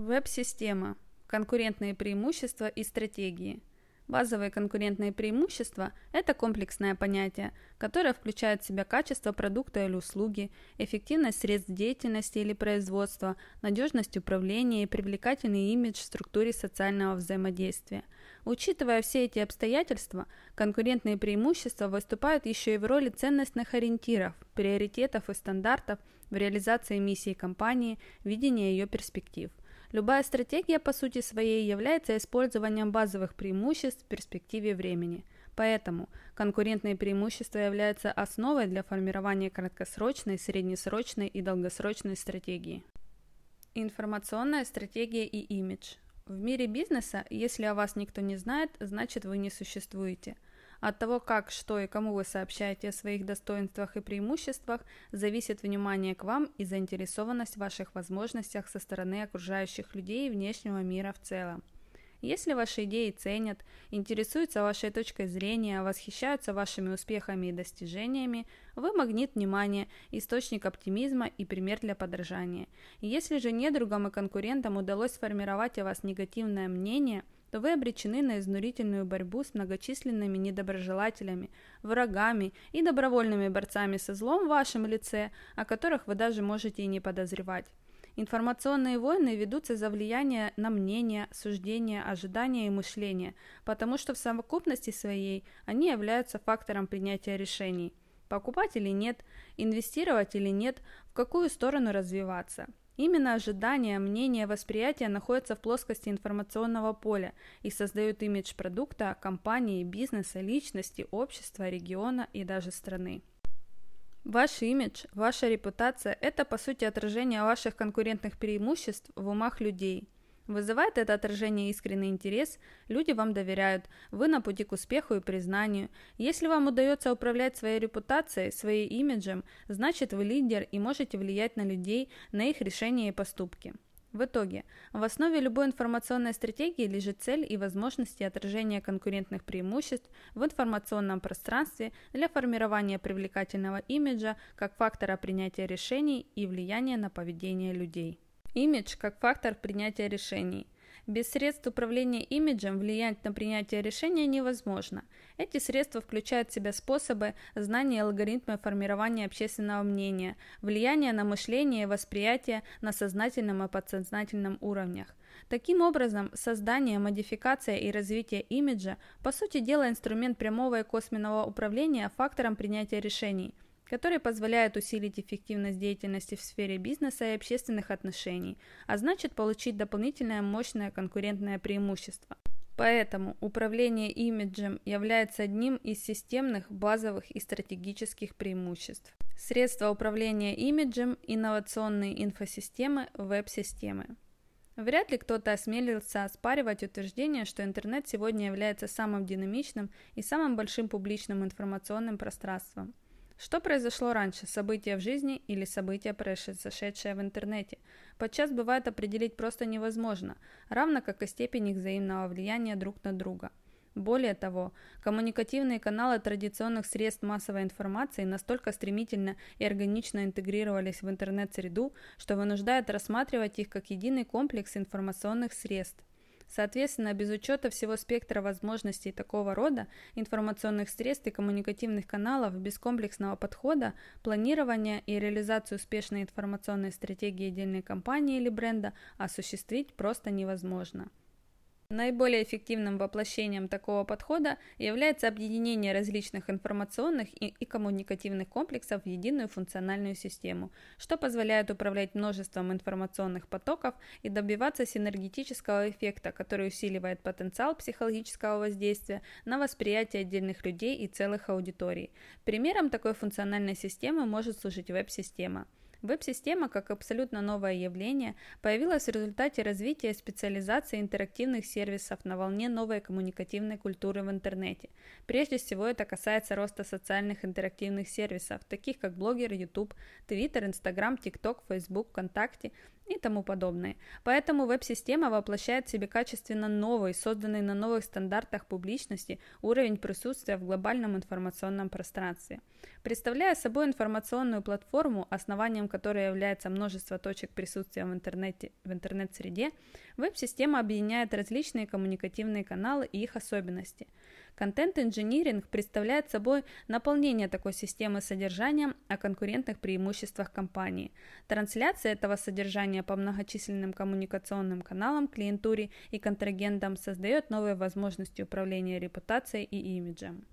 Веб-система. Конкурентные преимущества и стратегии. Базовые конкурентные преимущества – это комплексное понятие, которое включает в себя качество продукта или услуги, эффективность средств деятельности или производства, надежность управления и привлекательный имидж в структуре социального взаимодействия. Учитывая все эти обстоятельства, конкурентные преимущества выступают еще и в роли ценностных ориентиров, приоритетов и стандартов в реализации миссии компании, видения ее перспектив. Любая стратегия по сути своей является использованием базовых преимуществ в перспективе времени. Поэтому конкурентные преимущества являются основой для формирования краткосрочной, среднесрочной и долгосрочной стратегии. Информационная стратегия и имидж. В мире бизнеса, если о вас никто не знает, значит вы не существуете – от того, как, что и кому вы сообщаете о своих достоинствах и преимуществах, зависит внимание к вам и заинтересованность в ваших возможностях со стороны окружающих людей и внешнего мира в целом. Если ваши идеи ценят, интересуются вашей точкой зрения, восхищаются вашими успехами и достижениями, вы магнит внимания, источник оптимизма и пример для подражания. Если же недругам и конкурентам удалось сформировать о вас негативное мнение – то вы обречены на изнурительную борьбу с многочисленными недоброжелателями, врагами и добровольными борцами со злом в вашем лице, о которых вы даже можете и не подозревать. Информационные войны ведутся за влияние на мнение, суждения, ожидания и мышление, потому что в совокупности своей они являются фактором принятия решений. Покупать или нет, инвестировать или нет, в какую сторону развиваться – Именно ожидания, мнения, восприятия находятся в плоскости информационного поля и создают имидж продукта, компании, бизнеса, личности, общества, региона и даже страны. Ваш имидж, ваша репутация – это по сути отражение ваших конкурентных преимуществ в умах людей – Вызывает это отражение искренний интерес, люди вам доверяют, вы на пути к успеху и признанию. Если вам удается управлять своей репутацией, своим имиджем, значит вы лидер и можете влиять на людей, на их решения и поступки. В итоге, в основе любой информационной стратегии лежит цель и возможности отражения конкурентных преимуществ в информационном пространстве для формирования привлекательного имиджа как фактора принятия решений и влияния на поведение людей. Имидж как фактор принятия решений. Без средств управления имиджем влиять на принятие решения невозможно. Эти средства включают в себя способы, знания и алгоритмы формирования общественного мнения, влияние на мышление и восприятие на сознательном и подсознательном уровнях. Таким образом, создание, модификация и развитие имиджа по сути дела инструмент прямого и косвенного управления фактором принятия решений – который позволяет усилить эффективность деятельности в сфере бизнеса и общественных отношений, а значит получить дополнительное мощное конкурентное преимущество. Поэтому управление имиджем является одним из системных, базовых и стратегических преимуществ. Средства управления имиджем – инновационные инфосистемы, веб-системы. Вряд ли кто-то осмелился оспаривать утверждение, что интернет сегодня является самым динамичным и самым большим публичным информационным пространством. Что произошло раньше, события в жизни или события, произошедшие в интернете? Подчас бывает определить просто невозможно, равно как и степень их взаимного влияния друг на друга. Более того, коммуникативные каналы традиционных средств массовой информации настолько стремительно и органично интегрировались в интернет-среду, что вынуждает рассматривать их как единый комплекс информационных средств. Соответственно, без учета всего спектра возможностей такого рода, информационных средств и коммуникативных каналов, без комплексного подхода, планирования и реализации успешной информационной стратегии отдельной компании или бренда осуществить просто невозможно. Наиболее эффективным воплощением такого подхода является объединение различных информационных и, и коммуникативных комплексов в единую функциональную систему, что позволяет управлять множеством информационных потоков и добиваться синергетического эффекта, который усиливает потенциал психологического воздействия на восприятие отдельных людей и целых аудиторий. Примером такой функциональной системы может служить веб-система. Веб-система, как абсолютно новое явление, появилась в результате развития специализации интерактивных сервисов на волне новой коммуникативной культуры в интернете. Прежде всего это касается роста социальных интерактивных сервисов, таких как блогер, YouTube, Twitter, Instagram, TikTok, Facebook, ВКонтакте и тому подобное. Поэтому веб-система воплощает в себе качественно новый, созданный на новых стандартах публичности уровень присутствия в глобальном информационном пространстве. Представляя собой информационную платформу, основанием которой является множество точек присутствия в, интернете, в интернет-среде, веб-система объединяет различные коммуникативные каналы и их особенности – Контент-инжиниринг представляет собой наполнение такой системы содержанием о конкурентных преимуществах компании, трансляция этого содержания по многочисленным коммуникационным каналам, клиентуре и контрагентам создает новые возможности управления репутацией и имиджем.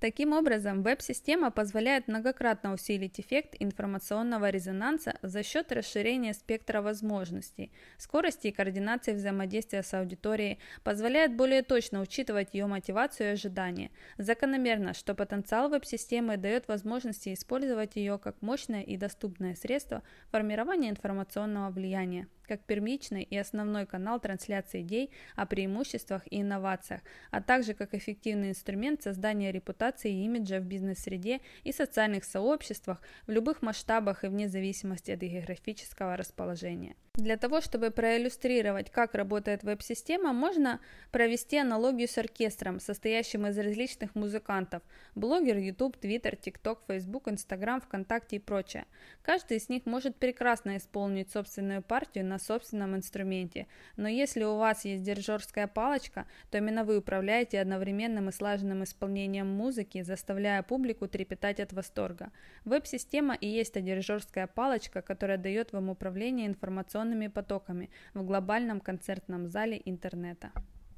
Таким образом, веб-система позволяет многократно усилить эффект информационного резонанса за счет расширения спектра возможностей, скорости и координации взаимодействия с аудиторией, позволяет более точно учитывать ее мотивацию и ожидания. Закономерно, что потенциал веб-системы дает возможности использовать ее как мощное и доступное средство формирования информационного влияния как первичный и основной канал трансляции идей о преимуществах и инновациях, а также как эффективный инструмент создания репутации и имиджа в бизнес-среде и социальных сообществах в любых масштабах и вне зависимости от географического расположения. Для того, чтобы проиллюстрировать, как работает веб-система, можно провести аналогию с оркестром, состоящим из различных музыкантов – блогер, YouTube, Twitter, TikTok, Facebook, Instagram, ВКонтакте и прочее. Каждый из них может прекрасно исполнить собственную партию на собственном инструменте, но если у вас есть дирижерская палочка, то именно вы управляете одновременным и слаженным исполнением музыки, заставляя публику трепетать от восторга. Веб-система и есть та дирижерская палочка, которая дает вам управление информационным информационными потоками в глобальном концертном зале интернета.